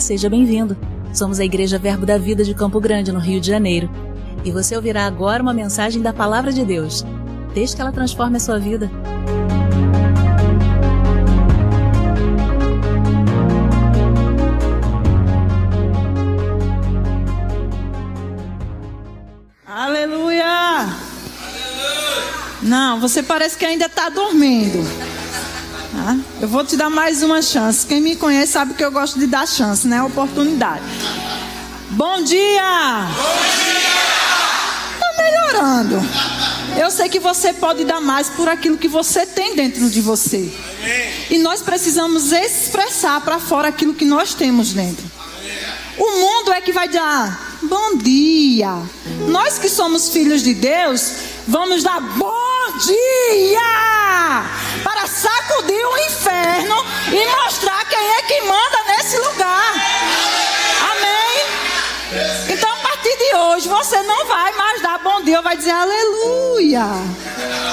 Seja bem-vindo. Somos a Igreja Verbo da Vida de Campo Grande, no Rio de Janeiro. E você ouvirá agora uma mensagem da Palavra de Deus. Desde que ela transforme a sua vida. Aleluia! Não, você parece que ainda está dormindo. Eu vou te dar mais uma chance. Quem me conhece sabe que eu gosto de dar chance, né? Oportunidade. Bom dia! Bom dia! Tá melhorando. Eu sei que você pode dar mais por aquilo que você tem dentro de você. E nós precisamos expressar para fora aquilo que nós temos dentro. O mundo é que vai dar bom dia. Nós que somos filhos de Deus, vamos dar bom dia sacudir o inferno e mostrar quem é que manda nesse lugar. Amém? Então, a partir de hoje, você não vai mais dar bom dia, vai dizer aleluia.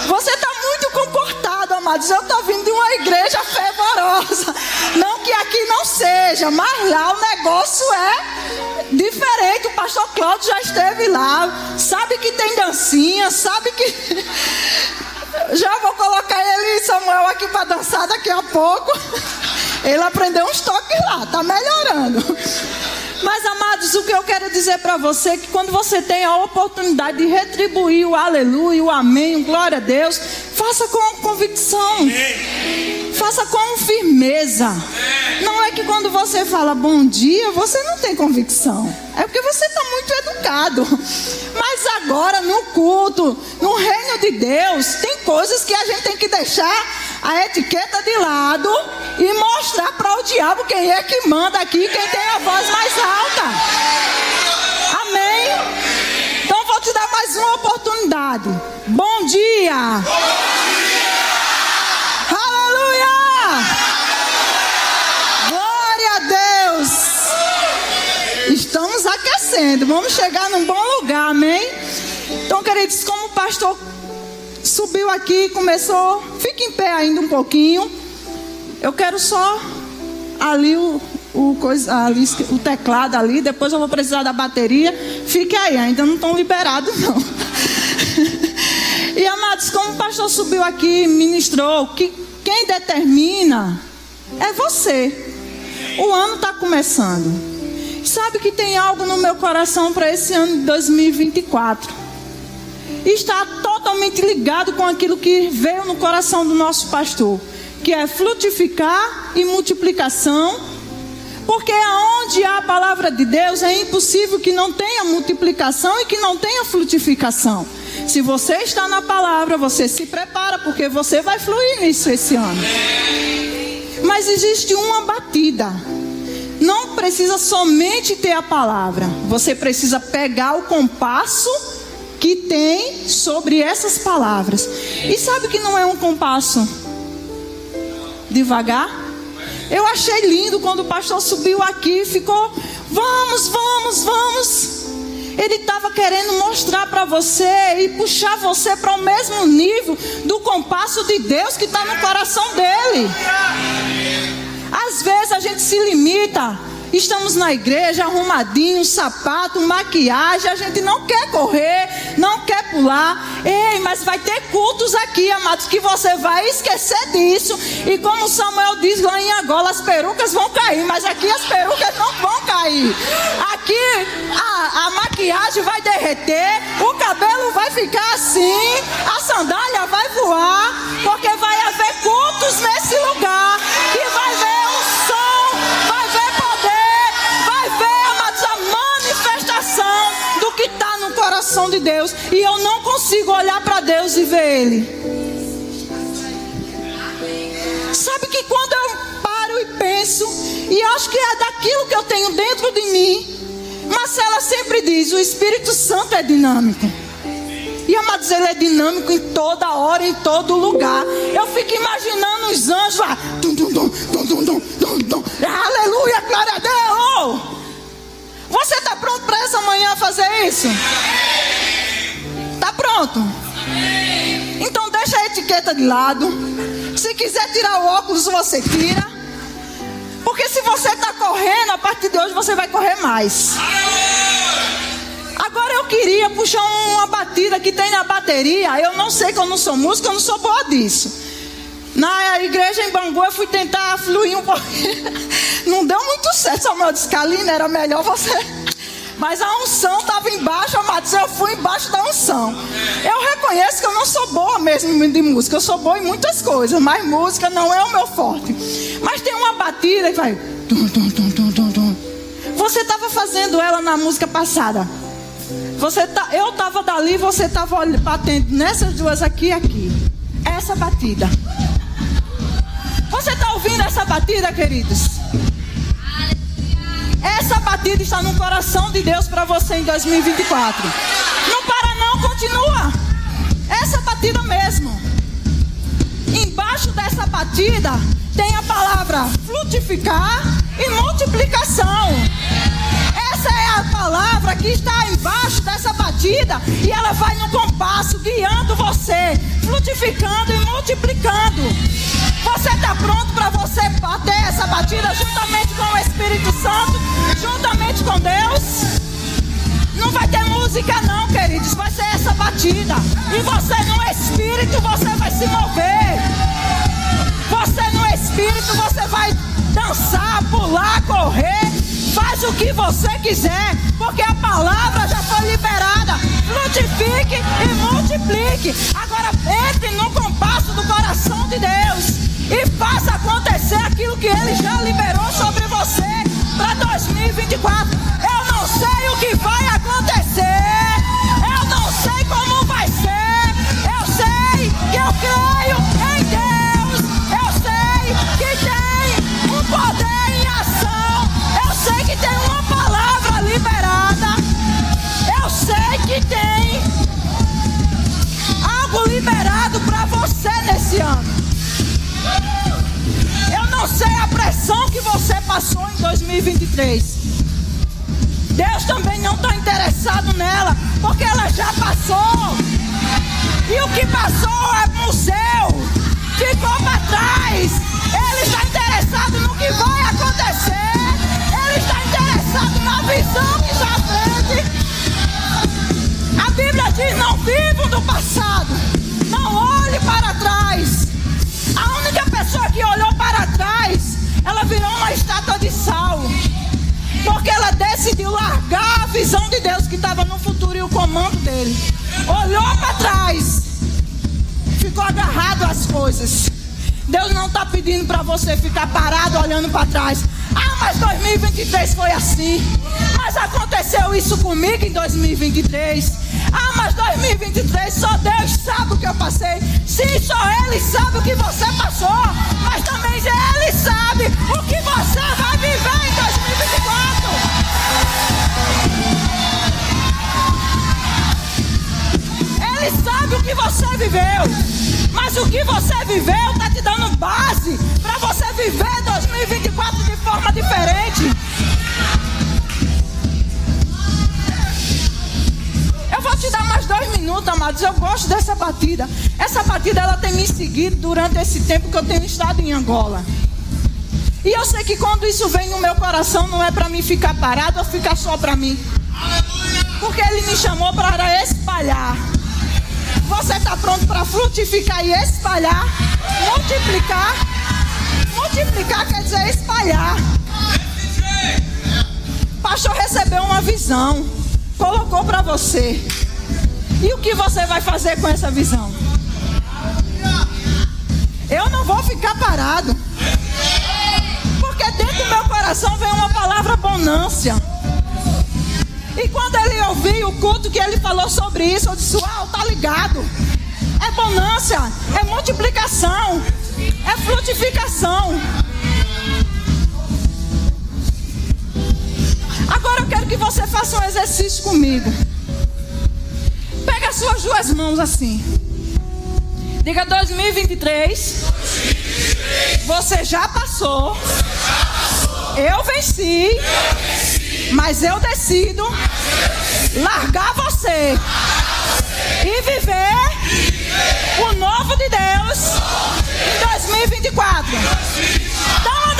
Você está muito comportado, amados. Eu estou vindo de uma igreja fervorosa. Não que aqui não seja, mas lá o negócio é diferente. O pastor Cláudio já esteve lá. Sabe que tem dancinha, sabe que. Já vou colocar ele e Samuel aqui para dançar daqui a pouco. Ele aprendeu uns toques lá, tá melhorando. Mas, amados, o que eu quero dizer para você é que quando você tem a oportunidade de retribuir o aleluia, o amém, o glória a Deus, faça com convicção. Faça com firmeza. Não é que quando você fala bom dia, você não tem convicção. É porque você está muito educado. Mas agora, no culto, no reino de Deus, tem coisas que a gente tem que deixar a etiqueta de lado e mostrar para o diabo quem é que manda aqui, quem tem a voz mais alta. Amém? Então vou te dar mais uma oportunidade. Bom dia. Bom dia. Aquecendo. Vamos chegar num bom lugar, amém? Então, queridos, como o pastor subiu aqui, começou. Fique em pé ainda um pouquinho. Eu quero só ali o, o, coisa, ali, o teclado ali. Depois eu vou precisar da bateria. Fique aí, ainda não estão liberados, não. e amados, como o pastor subiu aqui, ministrou, que quem determina é você. O ano está começando. Sabe que tem algo no meu coração para esse ano de 2024 está totalmente ligado com aquilo que veio no coração do nosso pastor, que é frutificar e multiplicação. Porque aonde há a palavra de Deus é impossível que não tenha multiplicação e que não tenha frutificação. Se você está na palavra, você se prepara, porque você vai fluir nisso esse ano. Mas existe uma batida. Não precisa somente ter a palavra, você precisa pegar o compasso que tem sobre essas palavras. E sabe que não é um compasso devagar? Eu achei lindo quando o pastor subiu aqui e ficou, vamos, vamos, vamos. Ele estava querendo mostrar para você e puxar você para o mesmo nível do compasso de Deus que está no coração dele. Às vezes a gente se limita Estamos na igreja, arrumadinho, sapato, maquiagem. A gente não quer correr, não quer pular. Ei, mas vai ter cultos aqui, amados, que você vai esquecer disso. E como Samuel diz lá em Angola, as perucas vão cair, mas aqui as perucas não vão cair. Aqui a, a maquiagem vai derreter, o cabelo vai ficar assim, a sandália vai voar, porque coração de Deus e eu não consigo olhar para Deus e ver Ele. Sabe que quando eu paro e penso, e acho que é daquilo que eu tenho dentro de mim, Marcela sempre diz: o Espírito Santo é dinâmico. E amados, ele é dinâmico em toda hora, em todo lugar. Eu fico imaginando os anjos lá. Dum, dum, dum, dum, dum, dum, dum. Aleluia, glória a Deus. Você está pronto para essa manhã fazer isso? Está pronto? Então deixa a etiqueta de lado. Se quiser tirar o óculos, você tira. Porque se você está correndo, a partir de hoje você vai correr mais. Agora eu queria puxar uma batida que tem na bateria. Eu não sei que eu não sou música, eu não sou boa disso. Na igreja em Bangu eu fui tentar fluir um pouquinho. Não deu muito certo, Samuel disse, Kalina, era melhor você. Mas a unção estava embaixo, amados. Eu fui embaixo da unção. Eu reconheço que eu não sou boa mesmo de música. Eu sou boa em muitas coisas, mas música não é o meu forte. Mas tem uma batida que vai. Você estava fazendo ela na música passada. Você tá, eu estava dali, você estava batendo nessas duas aqui e aqui. Essa batida. Você está ouvindo essa batida, queridos? Essa batida está no coração de Deus para você em 2024. Não para não, continua. Essa batida mesmo. Embaixo dessa batida tem a palavra frutificar e multiplicação. Essa é a palavra que está embaixo dessa batida e ela vai no compasso guiando você, frutificando e multiplicando. Você está pronto para você bater essa batida juntamente com o Espírito Santo, juntamente com Deus? Não vai ter música não, queridos, vai ser essa batida. E você no Espírito, você vai se mover. Você no Espírito, você vai dançar, pular, correr. Faz o que você quiser, porque a palavra já foi liberada. Frutifique e multiplique. Agora entre no compasso do coração de Deus e faça acontecer aquilo que Ele já liberou sobre você para 2024. Eu não sei o que vai acontecer, eu não sei como vai ser, eu sei que eu creio 2023. Deus também não está interessado nela, porque ela já passou. E o que passou é museu, ficou para trás. Ele está interessado no que vai acontecer. Ele está interessado na visão que está frente. A Bíblia diz: não vivam do passado, não olhe para trás. A única ela virou uma estátua de sal. Porque ela decidiu largar a visão de Deus que estava no futuro e o comando dele. Olhou para trás, ficou agarrado às coisas. Deus não está pedindo para você ficar parado olhando para trás. Ah, mas 2023 foi assim. Mas aconteceu isso comigo em 2023. Ah, mas 2023 só Deus sabe o que eu passei. Sim, só Ele sabe o que você passou. Mas também Ele sabe o que você vai viver em 2024. Ele sabe o que você viveu. Mas o que você viveu está te dando base para você viver 2024 de forma diferente. vou te dar mais dois minutos, amados. Eu gosto dessa batida. Essa batida ela tem me seguido durante esse tempo que eu tenho estado em Angola. E eu sei que quando isso vem no meu coração, não é para mim ficar parado ou ficar só para mim. Porque Ele me chamou para espalhar. Você está pronto para frutificar e espalhar? Multiplicar? Multiplicar quer dizer espalhar. O pastor recebeu uma visão, colocou para você. E o que você vai fazer com essa visão? Eu não vou ficar parado. Porque dentro do meu coração vem uma palavra bonância. E quando ele ouviu o culto que ele falou sobre isso, eu disse: Uau, tá ligado. É bonância, é multiplicação, é frutificação. Agora eu quero que você faça um exercício comigo as suas duas mãos assim. Diga 2023. Você já passou. Eu venci. Mas eu decido largar você e viver o novo de Deus em 2024. Dá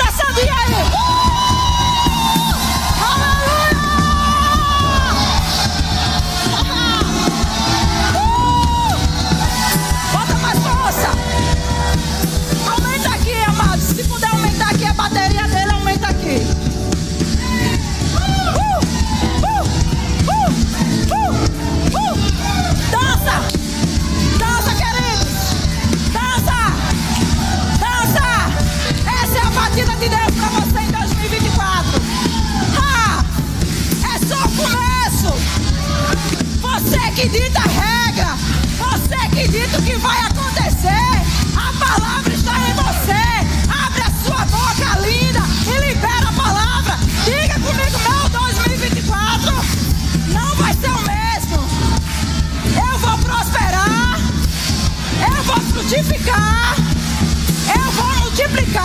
vai acontecer. A palavra está em você. Abre a sua boca linda e libera a palavra. Diga comigo, meu 2024 não vai ser o mesmo. Eu vou prosperar. Eu vou frutificar. Eu vou multiplicar.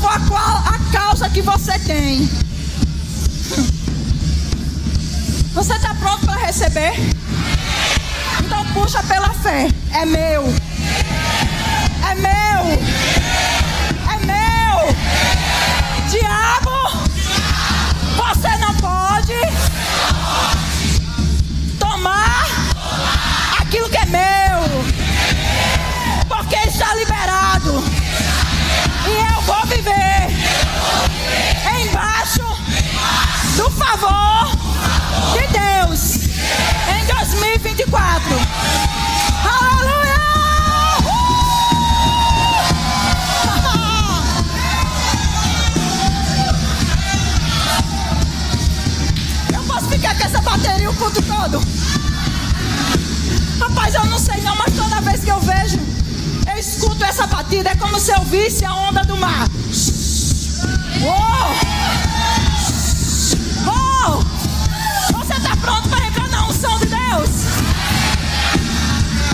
For a, qual- a causa que você tem. Você está pronto para receber? Então puxa pela fé. É meu. É meu. É meu. Diabo, do favor de Deus em 2024. Aleluia! Eu posso ficar com essa bateria o culto todo? Rapaz, eu não sei não, mas toda vez que eu vejo, eu escuto essa batida, é como se eu visse a onda do mar. Uou! Pronto para entrar na unção de Deus?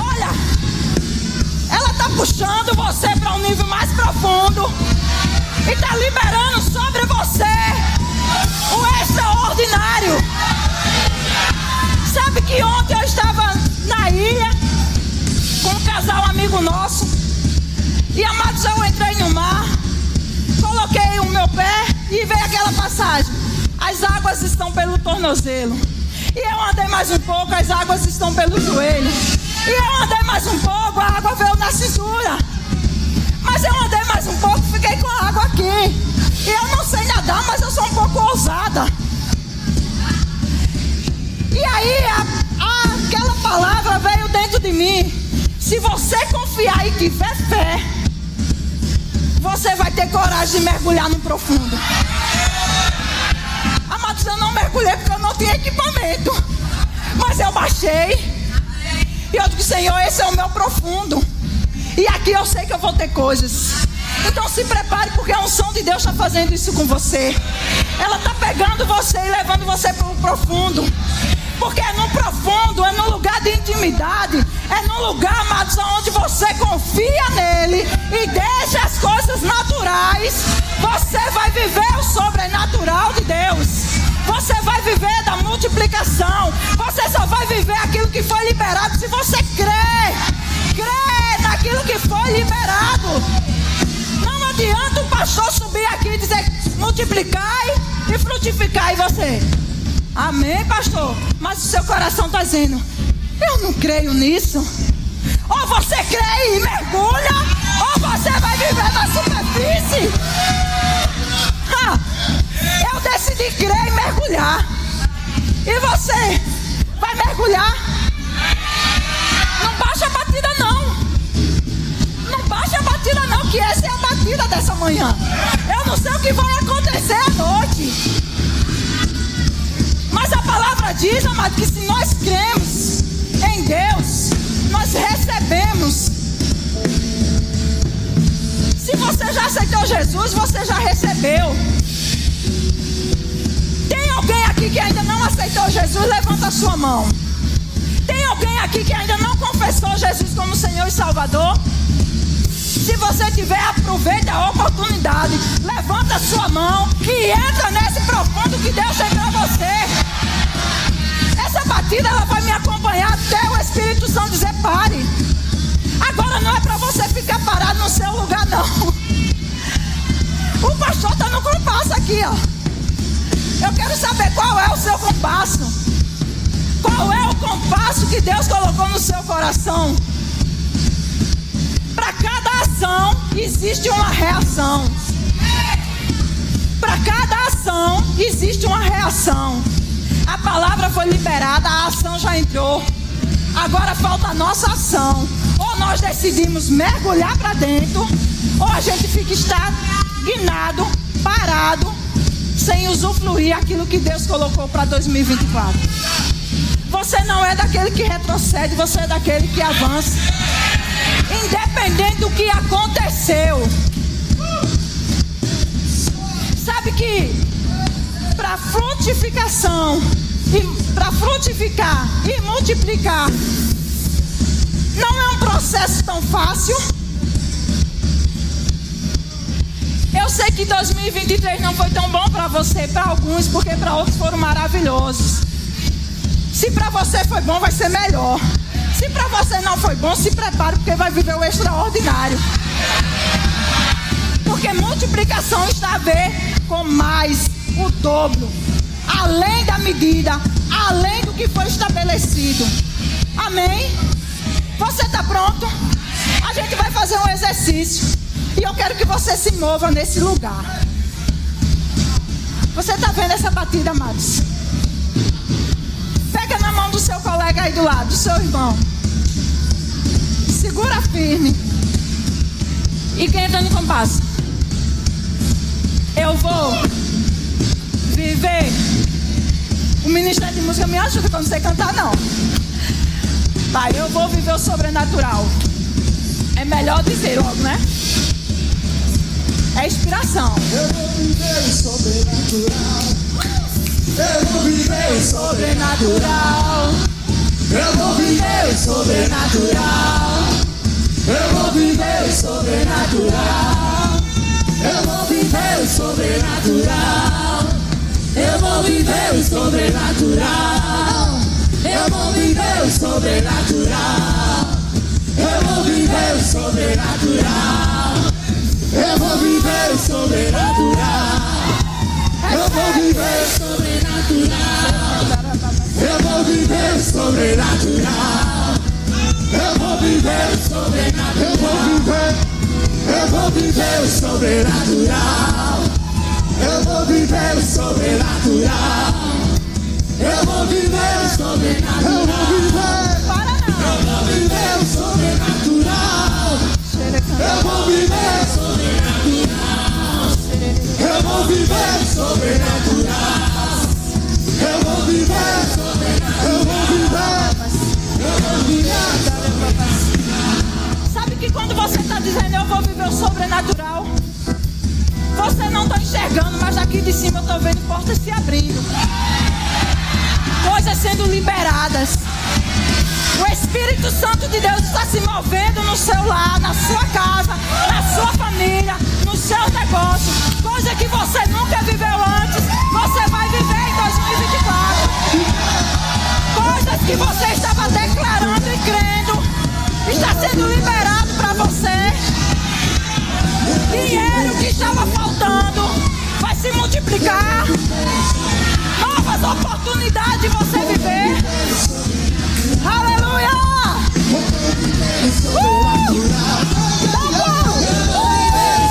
Olha, ela está puxando você para um nível mais profundo e está liberando sobre você o extraordinário. Sabe que ontem eu estava na ilha com um casal amigo nosso e amados eu entrei no mar, coloquei o meu pé e veio aquela passagem. As águas estão pelo tornozelo. E eu andei mais um pouco, as águas estão pelo joelho. E eu andei mais um pouco, a água veio na cintura. Mas eu andei mais um pouco, fiquei com a água aqui. E eu não sei nadar, mas eu sou um pouco ousada. E aí a- a- aquela palavra veio dentro de mim. Se você confiar e tiver fé, você vai ter coragem de mergulhar no profundo. Amados, eu não mergulhei porque eu não tinha equipamento. Mas eu baixei. E eu digo, Senhor, esse é o meu profundo. E aqui eu sei que eu vou ter coisas. Então se prepare, porque a unção de Deus está fazendo isso com você. Ela está pegando você e levando você para o profundo. Porque é no profundo, é no lugar de intimidade, é no lugar, amados, onde você confia nele e deixa as coisas naturais. Você vai viver o sobrenatural de Deus. Você vai viver da multiplicação. Você só vai viver aquilo que foi liberado se você crê. Crê naquilo que foi liberado. Não adianta o pastor subir aqui e dizer multiplicai e frutificai você. Amém, pastor? Mas o seu coração está dizendo, eu não creio nisso. Ou você crê e mergulha, ou você vai viver na superfície. Eu decidi crer e mergulhar. E você vai mergulhar? Não baixa a batida, não. Não baixa a batida, não, que essa é a batida dessa manhã. Eu não sei o que vai acontecer à noite. Mas a palavra diz, amado, que se nós cremos, em Deus, nós recebemos. Se você já aceitou Jesus, você já recebeu. Tem alguém aqui que ainda não aceitou Jesus? Levanta a sua mão. Tem alguém aqui que ainda não confessou Jesus como Senhor e Salvador? Se você tiver, aproveite a oportunidade. Levanta a sua mão e entra nesse profundo que Deus tem para você. Batida ela vai me acompanhar até o Espírito Santo dizer pare. Agora não é para você ficar parado no seu lugar, não. O pastor está no compasso aqui, ó. Eu quero saber qual é o seu compasso. Qual é o compasso que Deus colocou no seu coração? Para cada ação existe uma reação. Para cada ação existe uma reação. A palavra foi liberada, a ação já entrou. Agora falta a nossa ação. Ou nós decidimos mergulhar para dentro, ou a gente fica estagnado, parado, sem usufruir aquilo que Deus colocou para 2024. Você não é daquele que retrocede, você é daquele que avança. Independente do que aconteceu. Sabe que para frutificação para frutificar e multiplicar não é um processo tão fácil. Eu sei que 2023 não foi tão bom para você, para alguns, porque para outros foram maravilhosos. Se para você foi bom, vai ser melhor. Se para você não foi bom, se prepare porque vai viver o extraordinário. Porque multiplicação está a ver com mais, o dobro, além da medida, além do que foi estabelecido. Amém? Você está pronto? A gente vai fazer um exercício. E eu quero que você se mova nesse lugar. Você está vendo essa batida, amados? do seu colega aí do lado, do seu irmão. Segura firme. E quem entra no compasso? Eu vou viver. O ministério de música me ajuda quando você cantar, não. Pai, eu vou viver o sobrenatural. É melhor dizer logo, né? É inspiração. Eu vou viver o sobrenatural. Eu vou viver o sobrenatural. Eu vou viver o sobrenatural. Eu vou viver o sobrenatural. Eu vou viver o sobrenatural. Eu vou viver o sobrenatural. Eu vou viver o sobrenatural. Eu vou viver o sobrenatural. Eu vou viver o sobrenatural. Eu vou viver sobrenatural. Eu vou viver sobrenatural. Eu vou viver sobrenatural. Eu vou viver. Viver sobrenatural. Eu vou viver sobrenatural. Eu vou viver sobrenatural. Eu vou viver. Eu vou viver sobrenatural. Eu vou viver sobrenatural. Eu vou viver sobrenatural. Eu vou viver sobrenatural. Eu vou viver. Eu vou viver Sabe que quando você está dizendo eu vou viver o sobrenatural, você não está enxergando, mas aqui de cima eu estou vendo portas se abrindo, coisas sendo liberadas. O Espírito Santo de Deus está se movendo no seu lar, na sua casa, na sua família, nos seus negócios. Coisa que você nunca viveu antes, você vai viver em 2024. Coisas que você estava declarando e crendo, está sendo liberado para você. Dinheiro que estava faltando vai se multiplicar. Novas oportunidades de você viver. Aleluia!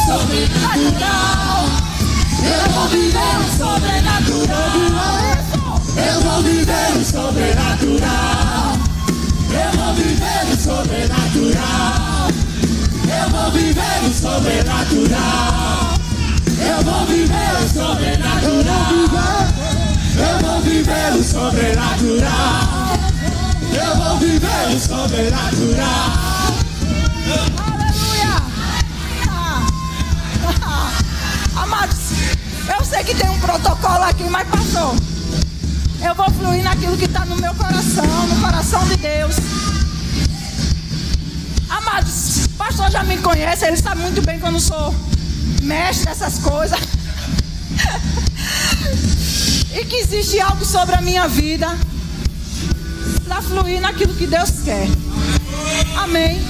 Sobrenatural. Eu vou viver o sobrenatural. Eu vou viver o sobrenatural. Eu vou viver o sobrenatural. Vou viver o sobrenatural. Eu vou viver o sobrenatural. Eu vou viver o sobrenatural. Eu vou viver o sobrenatural. Aleluia! Amados, eu sei que tem um protocolo aqui, mas passou. Eu vou fluir naquilo que está no meu coração, no coração de Deus. Amados, pastor já me conhece, ele sabe muito bem que eu não sou mestre dessas coisas. e que existe algo sobre a minha vida para fluir naquilo que Deus quer. Amém.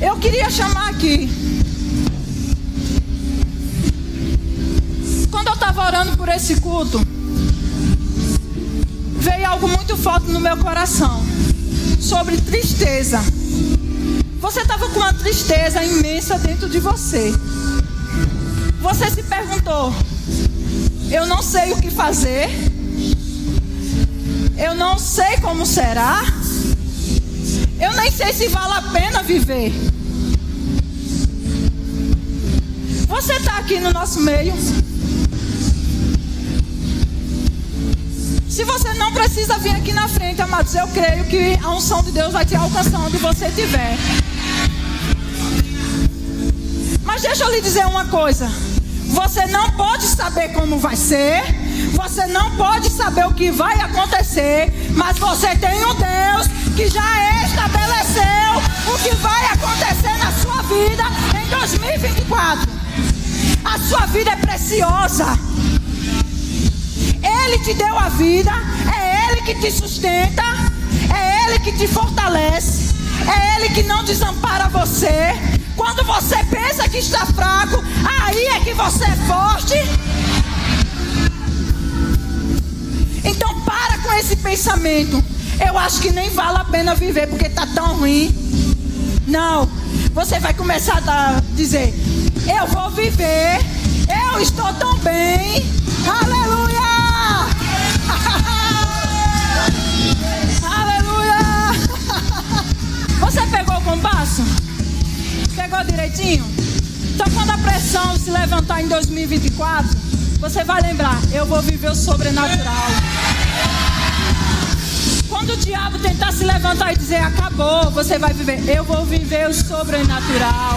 Eu queria chamar aqui. Quando eu estava orando por esse culto, veio algo muito forte no meu coração sobre tristeza. Você estava com uma tristeza imensa dentro de você. Você se perguntou: eu não sei o que fazer, eu não sei como será, eu nem sei se vale a pena viver. Você está aqui no nosso meio. Se você não precisa vir aqui na frente, amados, eu creio que a unção de Deus vai te alcançar onde você estiver. Mas deixa eu lhe dizer uma coisa. Você não pode saber como vai ser. Você não pode saber o que vai acontecer. Mas você tem um Deus que já estabeleceu o que vai acontecer na sua vida em 2024. A sua vida é preciosa. Ele te deu a vida, é Ele que te sustenta, é Ele que te fortalece, é Ele que não desampara você. Quando você pensa que está fraco, aí é que você é forte. Então para com esse pensamento. Eu acho que nem vale a pena viver porque está tão ruim. Não. Você vai começar a dizer: Eu vou viver. Eu estou tão bem. Aleluia. Pegou direitinho? Então quando a pressão se levantar em 2024, você vai lembrar, eu vou viver o sobrenatural. Quando o diabo tentar se levantar e dizer acabou, você vai viver, eu vou viver o sobrenatural.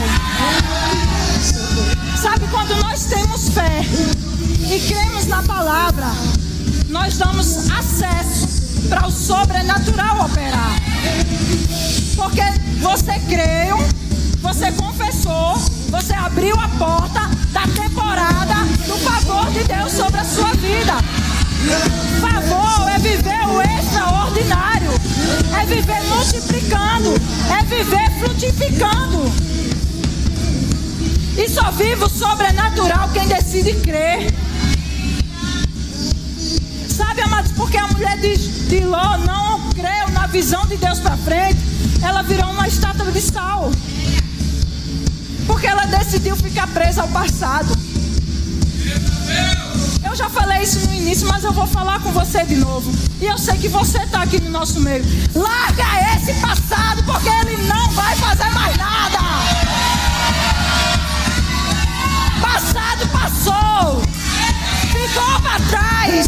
Sabe quando nós temos fé e cremos na palavra, nós damos acesso para o sobrenatural operar. Porque você creu, você confessou, você abriu a porta da temporada do favor de Deus sobre a sua vida. Favor é viver o extraordinário, é viver multiplicando, é viver frutificando. E só vive o sobrenatural quem decide crer. Sabe, amados, porque a mulher de, de Ló não creu na visão de Deus para frente, ela virou uma estátua de sal. Porque ela decidiu ficar presa ao passado. Eu já falei isso no início, mas eu vou falar com você de novo. E eu sei que você está aqui no nosso meio. Larga esse passado, porque ele não vai fazer mais nada. Passado passou. Ficou para trás.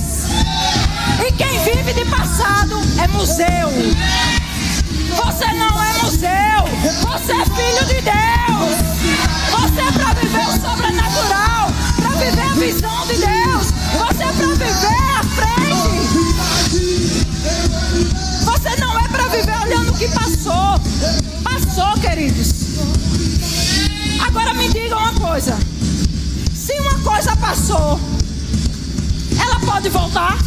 E quem vive de passado é museu. Você não é museu. Você é filho de Deus. Você é para viver o sobrenatural. Para viver a visão de Deus. Você é para viver a frente. Você não é para viver olhando o que passou. Passou, queridos. Agora me diga uma coisa. Se uma coisa passou, ela pode voltar?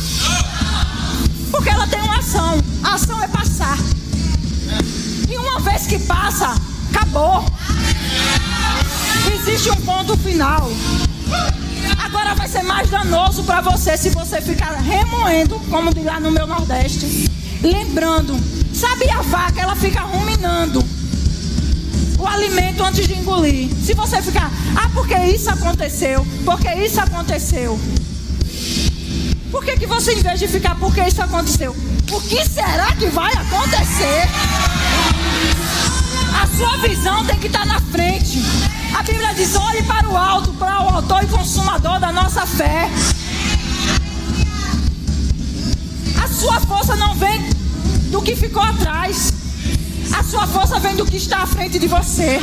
Porque ela tem uma ação. A ação é passar. E uma vez que passa, acabou. Existe um ponto final. Agora vai ser mais danoso para você se você ficar remoendo, como diz lá no meu Nordeste. Lembrando, sabe a vaca, ela fica ruminando o alimento antes de engolir. Se você ficar, ah, porque isso aconteceu, porque isso aconteceu. Por que, que você, em vez de ficar, porque isso aconteceu? O que será que vai acontecer? Visão tem que estar na frente. A Bíblia diz: olhe para o alto, para o autor e consumador da nossa fé. A sua força não vem do que ficou atrás. A sua força vem do que está à frente de você.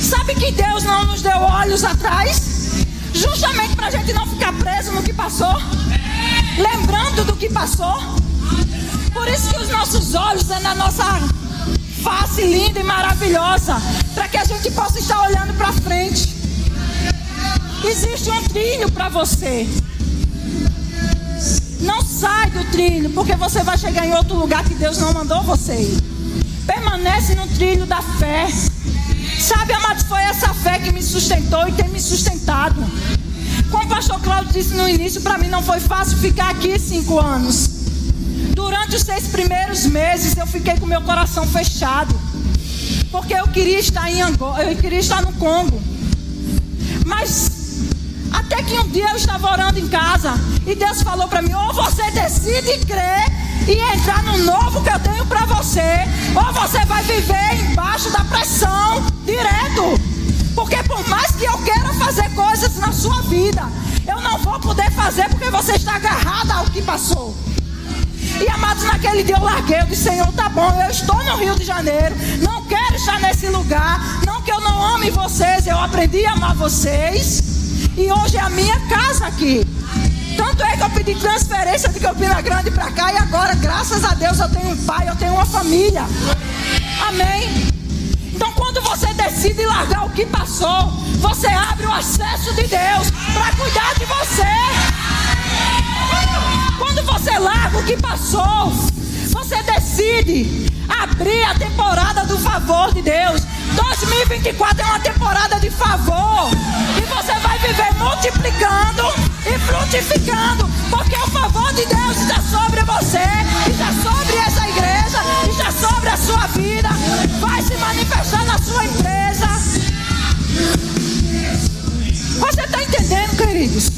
Sabe que Deus não nos deu olhos atrás? Justamente para a gente não ficar preso no que passou. Lembrando do que passou. Por isso que os nossos olhos é na nossa face linda e maravilhosa. Para que a gente possa estar olhando para frente. Existe um trilho para você. Não sai do trilho, porque você vai chegar em outro lugar que Deus não mandou você ir. Permanece no trilho da fé. Sabe, amados, foi essa fé que me sustentou e tem me sustentado. Como o pastor Cláudio disse no início, para mim não foi fácil ficar aqui cinco anos. Durante os seis primeiros meses eu fiquei com meu coração fechado. Porque eu queria estar em Angola, eu queria estar no Congo. Mas até que um dia eu estava orando em casa e Deus falou para mim: ou você decide crer e entrar no novo que eu tenho para você, ou você vai viver embaixo da pressão direto. Porque por mais que eu queira fazer coisas na sua vida, eu não vou poder fazer porque você está agarrada ao que passou. E amados, naquele dia eu larguei, eu disse, Senhor, tá bom, eu estou no Rio de Janeiro, não quero estar nesse lugar, não que eu não ame vocês, eu aprendi a amar vocês. E hoje é a minha casa aqui. Tanto é que eu pedi transferência de Campina Grande para cá. E agora, graças a Deus, eu tenho um pai, eu tenho uma família. Amém. Então, quando você decide largar o que passou, você abre o acesso de Deus para cuidar de você. Quando você larga o que passou, você decide abrir a temporada do favor de Deus. 2024 é uma temporada de favor. E você vai viver multiplicando e frutificando. Porque o favor de Deus está sobre você, está sobre essa igreja, está sobre a sua vida. Vai se manifestar na sua empresa. Você está entendendo, queridos?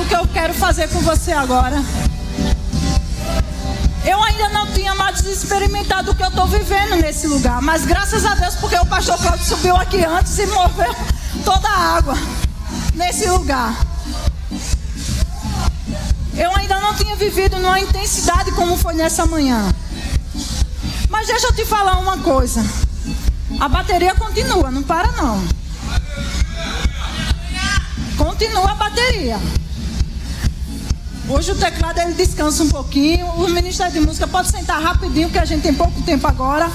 Ser rápido o que eu quero fazer com você agora. Eu ainda não tinha mais experimentado o que eu estou vivendo nesse lugar. Mas graças a Deus, porque o pastor Cláudio subiu aqui antes e moveu toda a água nesse lugar. Eu ainda não tinha vivido numa intensidade como foi nessa manhã. Mas deixa eu te falar uma coisa. A bateria continua, não para não. Continua a bateria. Hoje o teclado ele descansa um pouquinho. O Ministério de Música pode sentar rapidinho, que a gente tem pouco tempo agora.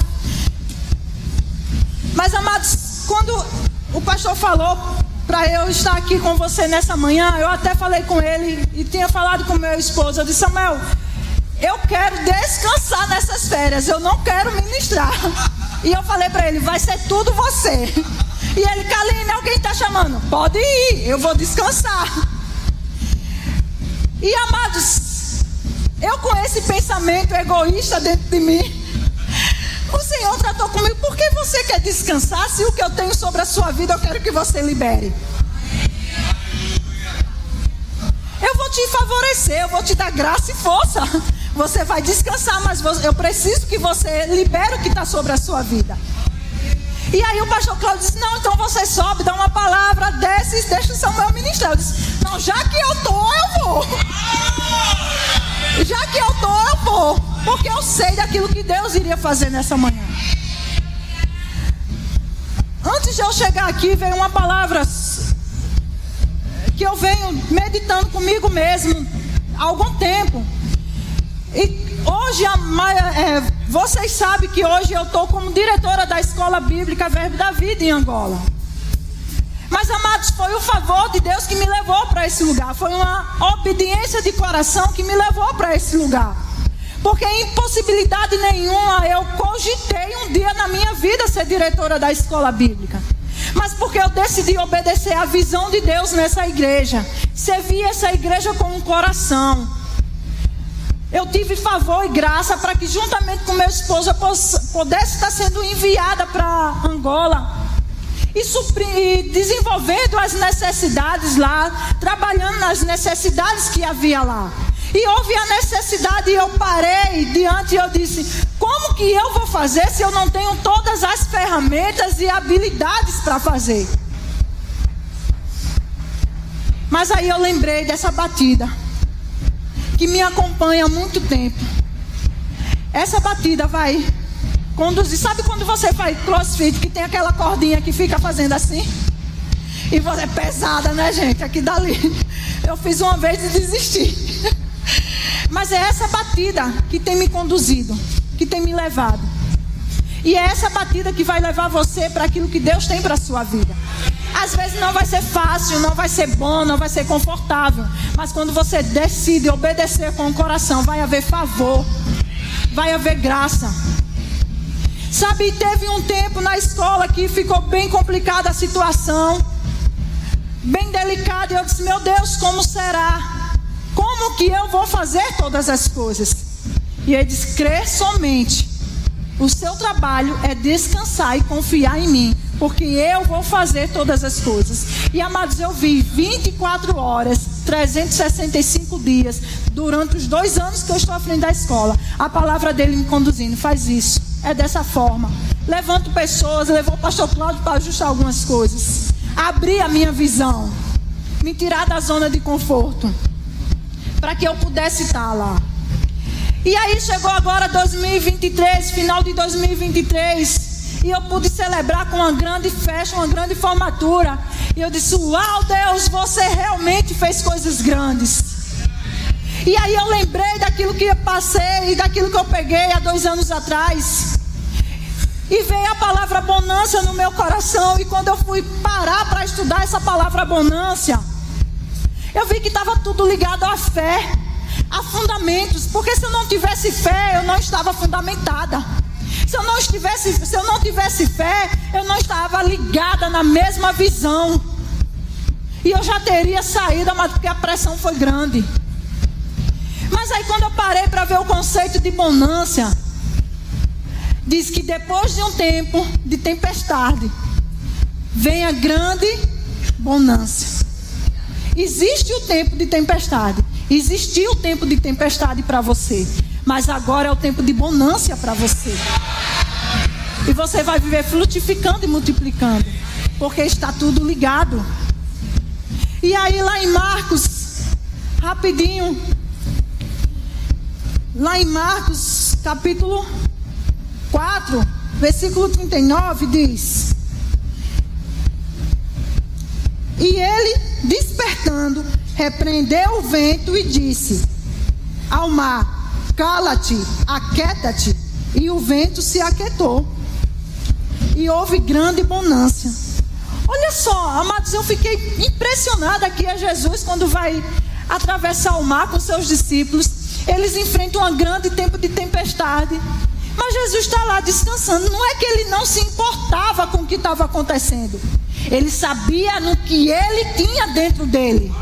Mas, amados, quando o pastor falou para eu estar aqui com você nessa manhã, eu até falei com ele e tinha falado com meu esposo. Eu disse, Samuel, eu quero descansar nessas férias, eu não quero ministrar. E eu falei para ele, vai ser tudo você. E ele, Kaline, alguém está chamando? Pode ir, eu vou descansar. E amados, eu com esse pensamento egoísta dentro de mim, o Senhor tratou comigo, por que você quer descansar se o que eu tenho sobre a sua vida eu quero que você libere? Eu vou te favorecer, eu vou te dar graça e força. Você vai descansar, mas eu preciso que você libere o que está sobre a sua vida. E aí o pastor Cláudio disse: Não, então você sobe, dá uma palavra, desce e deixa o Samuel ministrar. Eu disse: Não, já que eu tô, eu vou. Já que eu tô, eu vou. Porque eu sei daquilo que Deus iria fazer nessa manhã. Antes de eu chegar aqui, veio uma palavra que eu venho meditando comigo mesmo há algum tempo. E hoje, é, vocês sabem que hoje eu estou como diretora da Escola Bíblica Verbo da Vida em Angola. Mas, amados, foi o favor de Deus que me levou para esse lugar. Foi uma obediência de coração que me levou para esse lugar. Porque impossibilidade nenhuma eu cogitei um dia na minha vida ser diretora da escola bíblica. Mas porque eu decidi obedecer à visão de Deus nessa igreja. Servir essa igreja com um coração. Eu tive favor e graça para que, juntamente com meu esposo, eu pudesse estar sendo enviada para Angola e, suprir, desenvolvendo as necessidades lá, trabalhando nas necessidades que havia lá. E houve a necessidade e eu parei diante e eu disse: como que eu vou fazer se eu não tenho todas as ferramentas e habilidades para fazer? Mas aí eu lembrei dessa batida que me acompanha há muito tempo. Essa batida vai conduzir. Sabe quando você faz crossfit que tem aquela cordinha que fica fazendo assim? E você é pesada, né, gente? Aqui dali. Eu fiz uma vez e desisti. Mas é essa batida que tem me conduzido, que tem me levado. E é essa batida que vai levar você para aquilo que Deus tem para a sua vida. Às vezes não vai ser fácil, não vai ser bom, não vai ser confortável. Mas quando você decide obedecer com o coração, vai haver favor, vai haver graça. Sabe, teve um tempo na escola que ficou bem complicada a situação, bem delicada. E eu disse: Meu Deus, como será? Como que eu vou fazer todas as coisas? E ele disse: Crer somente. O seu trabalho é descansar e confiar em mim porque eu vou fazer todas as coisas. E amados, eu vi 24 horas, 365 dias, durante os dois anos que eu estou à frente da escola, a palavra dele me conduzindo. Faz isso, é dessa forma. Levanto pessoas, levou o pastor Cláudio para ajustar algumas coisas. Abrir a minha visão, me tirar da zona de conforto, para que eu pudesse estar lá. E aí chegou agora 2023, final de 2023. E eu pude celebrar com uma grande festa, uma grande formatura. E eu disse: Uau, Deus, você realmente fez coisas grandes. E aí eu lembrei daquilo que eu passei e daquilo que eu peguei há dois anos atrás. E veio a palavra bonança no meu coração. E quando eu fui parar para estudar essa palavra bonança, eu vi que estava tudo ligado à fé, a fundamentos. Porque se eu não tivesse fé, eu não estava fundamentada. Se eu não estivesse, se eu não tivesse fé, eu não estava ligada na mesma visão. E eu já teria saído, mas porque a pressão foi grande. Mas aí quando eu parei para ver o conceito de bonância, diz que depois de um tempo de tempestade, vem a grande bonância. Existe o tempo de tempestade. Existiu o tempo de tempestade para você. Mas agora é o tempo de bonância para você. E você vai viver frutificando e multiplicando. Porque está tudo ligado. E aí lá em Marcos, rapidinho. Lá em Marcos, capítulo 4, versículo 39 diz: E ele, despertando, repreendeu o vento e disse ao mar: Cala-te, aquieta-te. E o vento se aquietou. E houve grande bonança. Olha só, amados, eu fiquei impressionada aqui a Jesus quando vai atravessar o mar com seus discípulos. Eles enfrentam um grande tempo de tempestade. Mas Jesus está lá descansando. Não é que ele não se importava com o que estava acontecendo. Ele sabia no que ele tinha dentro dele.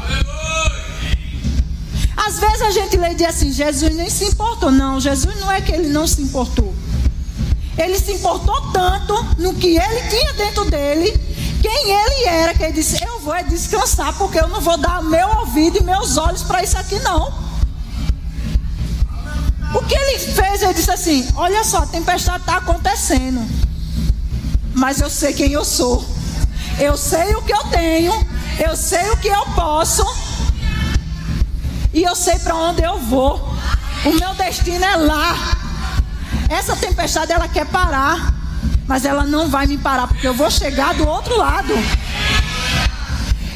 Às vezes a gente lê e diz assim: Jesus nem se importou. Não, Jesus não é que ele não se importou. Ele se importou tanto no que ele tinha dentro dele, quem ele era, que ele disse: Eu vou é descansar, porque eu não vou dar meu ouvido e meus olhos para isso aqui, não. O que ele fez? Ele disse assim: Olha só, a tempestade está acontecendo, mas eu sei quem eu sou, eu sei o que eu tenho, eu sei o que eu posso. E eu sei para onde eu vou. O meu destino é lá. Essa tempestade ela quer parar, mas ela não vai me parar porque eu vou chegar do outro lado.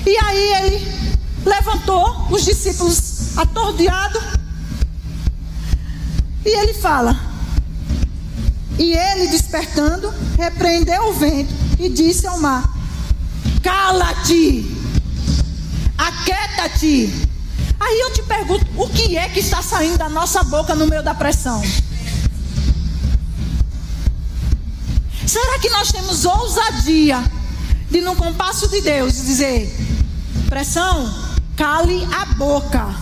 E aí ele levantou os discípulos atordoados. E ele fala: E ele despertando, repreendeu o vento e disse ao mar: Cala-te, aquieta-te. Aí eu te pergunto, o que é que está saindo da nossa boca no meio da pressão? Será que nós temos ousadia de, num compasso de Deus, dizer: pressão, cale a boca.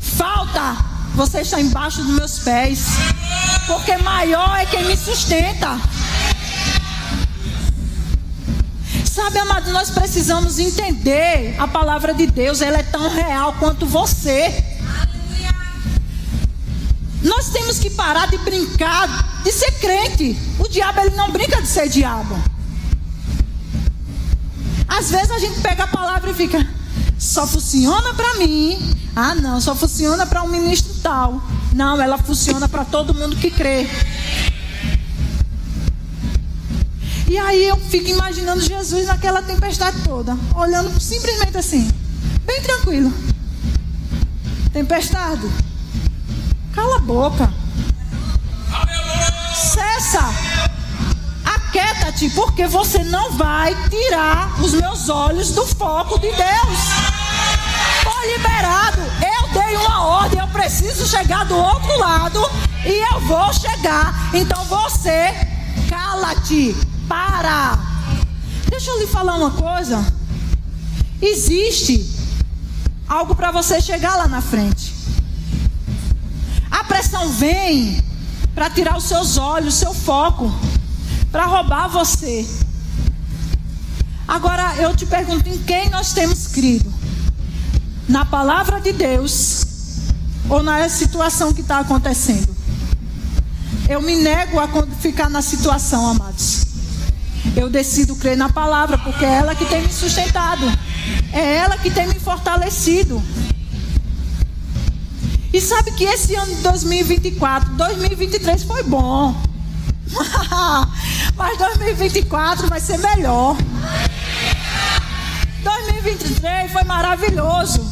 Falta, você está embaixo dos meus pés. Porque maior é quem me sustenta. Sabe, amado, nós precisamos entender a palavra de Deus, ela é tão real quanto você. Nós temos que parar de brincar de ser crente. O diabo ele não brinca de ser diabo. Às vezes a gente pega a palavra e fica, só funciona para mim. Ah, não, só funciona para um ministro tal. Não, ela funciona para todo mundo que crê. E aí eu fico imaginando Jesus naquela tempestade toda, olhando simplesmente assim, bem tranquilo. Tempestade, cala a boca. Cessa. Aquieta-te, porque você não vai tirar os meus olhos do foco de Deus. Liberado. Eu dei uma ordem, eu preciso chegar do outro lado e eu vou chegar. Então você cala-te para. Deixa eu lhe falar uma coisa. Existe algo para você chegar lá na frente. A pressão vem para tirar os seus olhos, seu foco, para roubar você. Agora eu te pergunto: em quem nós temos crido? Na palavra de Deus ou na situação que está acontecendo? Eu me nego a ficar na situação, amados. Eu decido crer na palavra, porque é ela que tem me sustentado. É ela que tem me fortalecido. E sabe que esse ano de 2024, 2023 foi bom. Mas 2024 vai ser melhor. 2023 foi maravilhoso.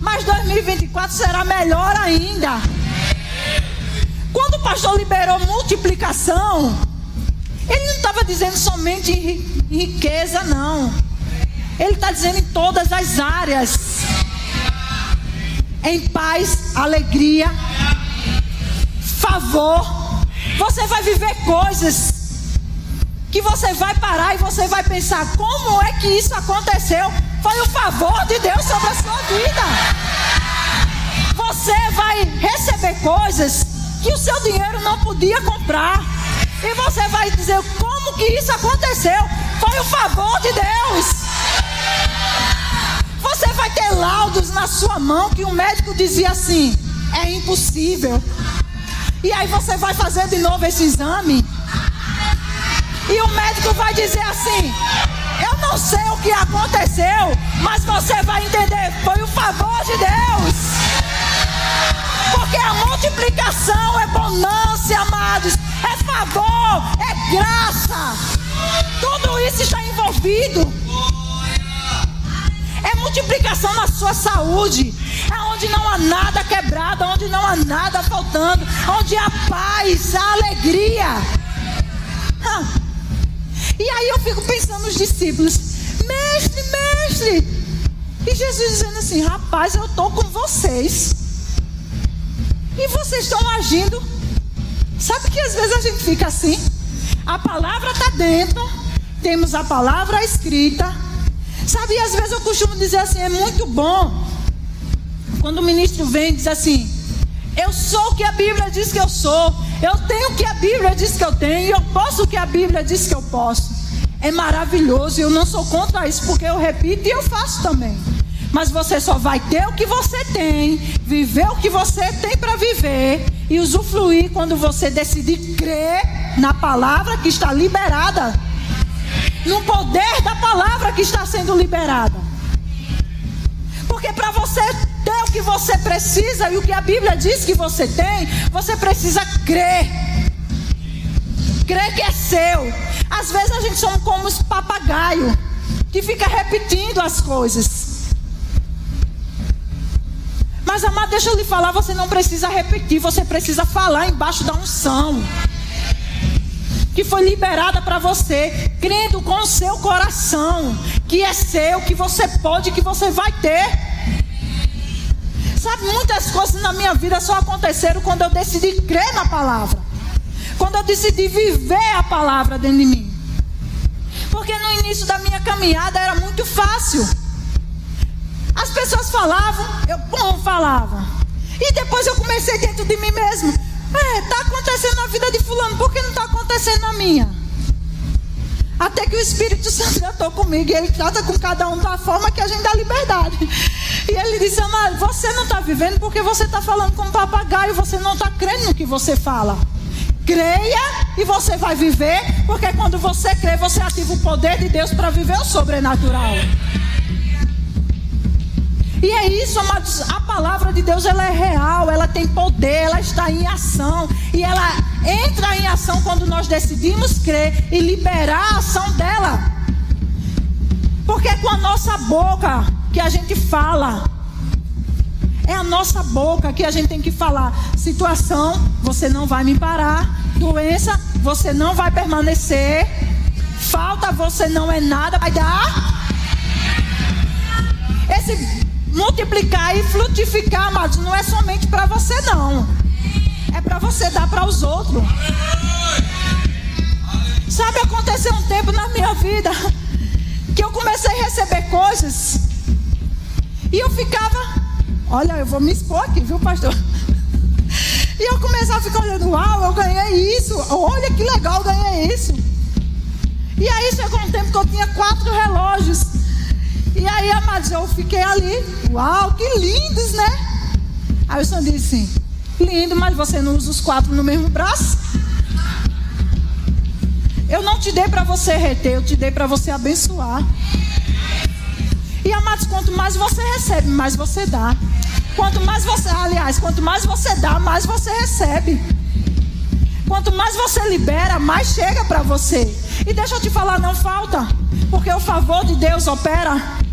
Mas 2024 será melhor ainda. Quando o pastor liberou multiplicação, ele não estava dizendo somente em riqueza, não. Ele está dizendo em todas as áreas. Em paz, alegria, favor. Você vai viver coisas que você vai parar e você vai pensar: como é que isso aconteceu? Foi o favor de Deus sobre a sua vida. Você vai receber coisas que o seu dinheiro não podia comprar. E você vai dizer como que isso aconteceu? Foi o favor de Deus. Você vai ter laudos na sua mão que um médico dizia assim: é impossível. E aí você vai fazer de novo esse exame. E o médico vai dizer assim: Eu não sei o que aconteceu, mas você vai entender, foi o favor de Deus. Porque a multiplicação é bonância, amados é favor, é graça. Tudo isso está envolvido. É multiplicação na sua saúde. É onde não há nada quebrado, onde não há nada faltando, onde há paz, há alegria. E aí eu fico pensando nos discípulos: Mestre, mestre. E Jesus dizendo assim: Rapaz, eu estou com vocês. E vocês estão agindo Sabe que às vezes a gente fica assim? A palavra está dentro, temos a palavra escrita. Sabe, e às vezes eu costumo dizer assim: é muito bom quando o ministro vem e diz assim: Eu sou o que a Bíblia diz que eu sou, eu tenho o que a Bíblia diz que eu tenho, e eu posso o que a Bíblia diz que eu posso. É maravilhoso, eu não sou contra isso, porque eu repito e eu faço também. Mas você só vai ter o que você tem, viver o que você tem para viver e usufruir quando você decidir crer na palavra que está liberada, no poder da palavra que está sendo liberada. Porque para você ter o que você precisa e o que a Bíblia diz que você tem, você precisa crer. Crer que é seu. Às vezes a gente somos como os papagaios que fica repetindo as coisas. Mas, amado, deixa eu lhe falar: você não precisa repetir, você precisa falar embaixo da unção que foi liberada para você, crendo com o seu coração que é seu, que você pode, que você vai ter. Sabe, muitas coisas na minha vida só aconteceram quando eu decidi crer na palavra. Quando eu decidi viver a palavra dentro de mim. Porque no início da minha caminhada era muito fácil. As pessoas falavam, eu bom falava. E depois eu comecei dentro de mim mesmo. É, está acontecendo na vida de fulano, por que não está acontecendo na minha? Até que o Espírito Santo tratou comigo e ele trata com cada um da forma que a gente dá liberdade. E ele disse: Amado, você não está vivendo porque você está falando como papagaio, você não está crendo no que você fala. Creia e você vai viver, porque quando você crê, você ativa o poder de Deus para viver o sobrenatural. E é isso, amados. A palavra de Deus ela é real, ela tem poder, ela está em ação. E ela entra em ação quando nós decidimos crer e liberar a ação dela. Porque é com a nossa boca que a gente fala. É a nossa boca que a gente tem que falar. Situação, você não vai me parar. Doença, você não vai permanecer. Falta, você não é nada. Vai dar. Esse multiplicar e frutificar, amados, não é somente para você, não. É para você dar para os outros. Sabe, aconteceu um tempo na minha vida que eu comecei a receber coisas e eu ficava, olha, eu vou me expor aqui, viu, pastor? E eu começava a ficar olhando, uau, eu ganhei isso, olha que legal, eu ganhei isso. E aí chegou um tempo que eu tinha quatro relógios. E aí, amados, eu fiquei ali, uau, que lindos, né? Aí o Senhor disse assim: lindo, mas você não usa os quatro no mesmo braço? Eu não te dei para você reter, eu te dei para você abençoar. E amados, quanto mais você recebe, mais você dá. Quanto mais você, aliás, quanto mais você dá, mais você recebe. Quanto mais você libera, mais chega para você. E deixa eu te falar, não falta, porque o favor de Deus opera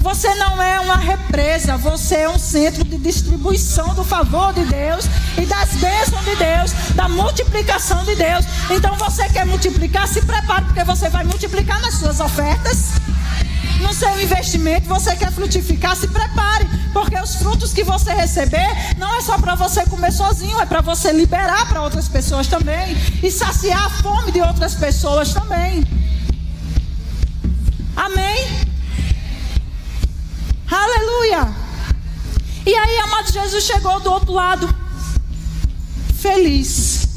você não é uma represa, você é um centro de distribuição do favor de Deus e das bênçãos de Deus, da multiplicação de Deus. Então você quer multiplicar, se prepare, porque você vai multiplicar nas suas ofertas. No seu investimento, você quer frutificar, se prepare, porque os frutos que você receber não é só para você comer sozinho, é para você liberar para outras pessoas também e saciar a fome de outras pessoas também. Amém? Aleluia! E aí, amado Jesus chegou do outro lado, feliz.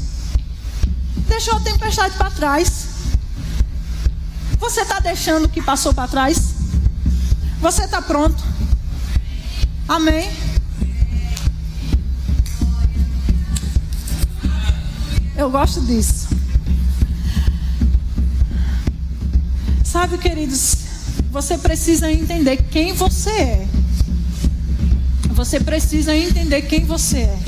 Deixou a tempestade para trás. Você está deixando o que passou para trás? Você está pronto? Amém? Eu gosto disso. Sabe, queridos, você precisa entender quem você é. Você precisa entender quem você é.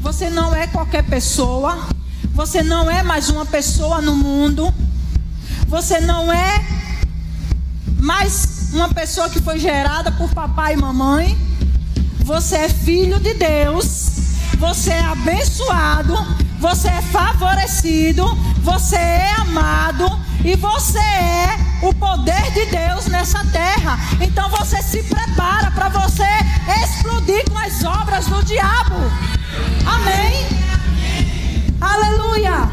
Você não é qualquer pessoa. Você não é mais uma pessoa no mundo. Você não é mais uma pessoa que foi gerada por papai e mamãe. Você é filho de Deus. Você é abençoado. Você é favorecido. Você é amado. E você é o poder de Deus nessa terra. Então você se prepara para você explodir com as obras do diabo. Amém? Aleluia.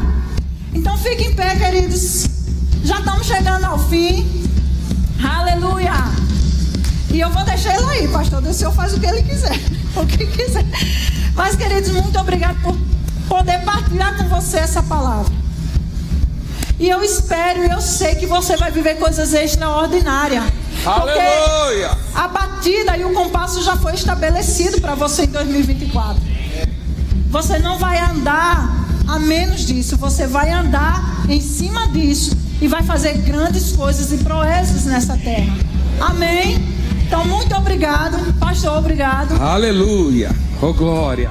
Então fique em pé, queridos. Já estamos chegando ao fim. Aleluia. E eu vou deixar ele aí, pastor. O senhor faz o que ele quiser. O que quiser. Mas, queridos, muito obrigado por poder partilhar com você essa palavra. E eu espero e eu sei que você vai viver coisas extraordinárias. Aleluia! A batida e o compasso já foi estabelecido para você em 2024. Você não vai andar a menos disso, você vai andar em cima disso e vai fazer grandes coisas e proezas nessa terra. Amém? Então, muito obrigado, pastor, obrigado. Aleluia! Oh glória!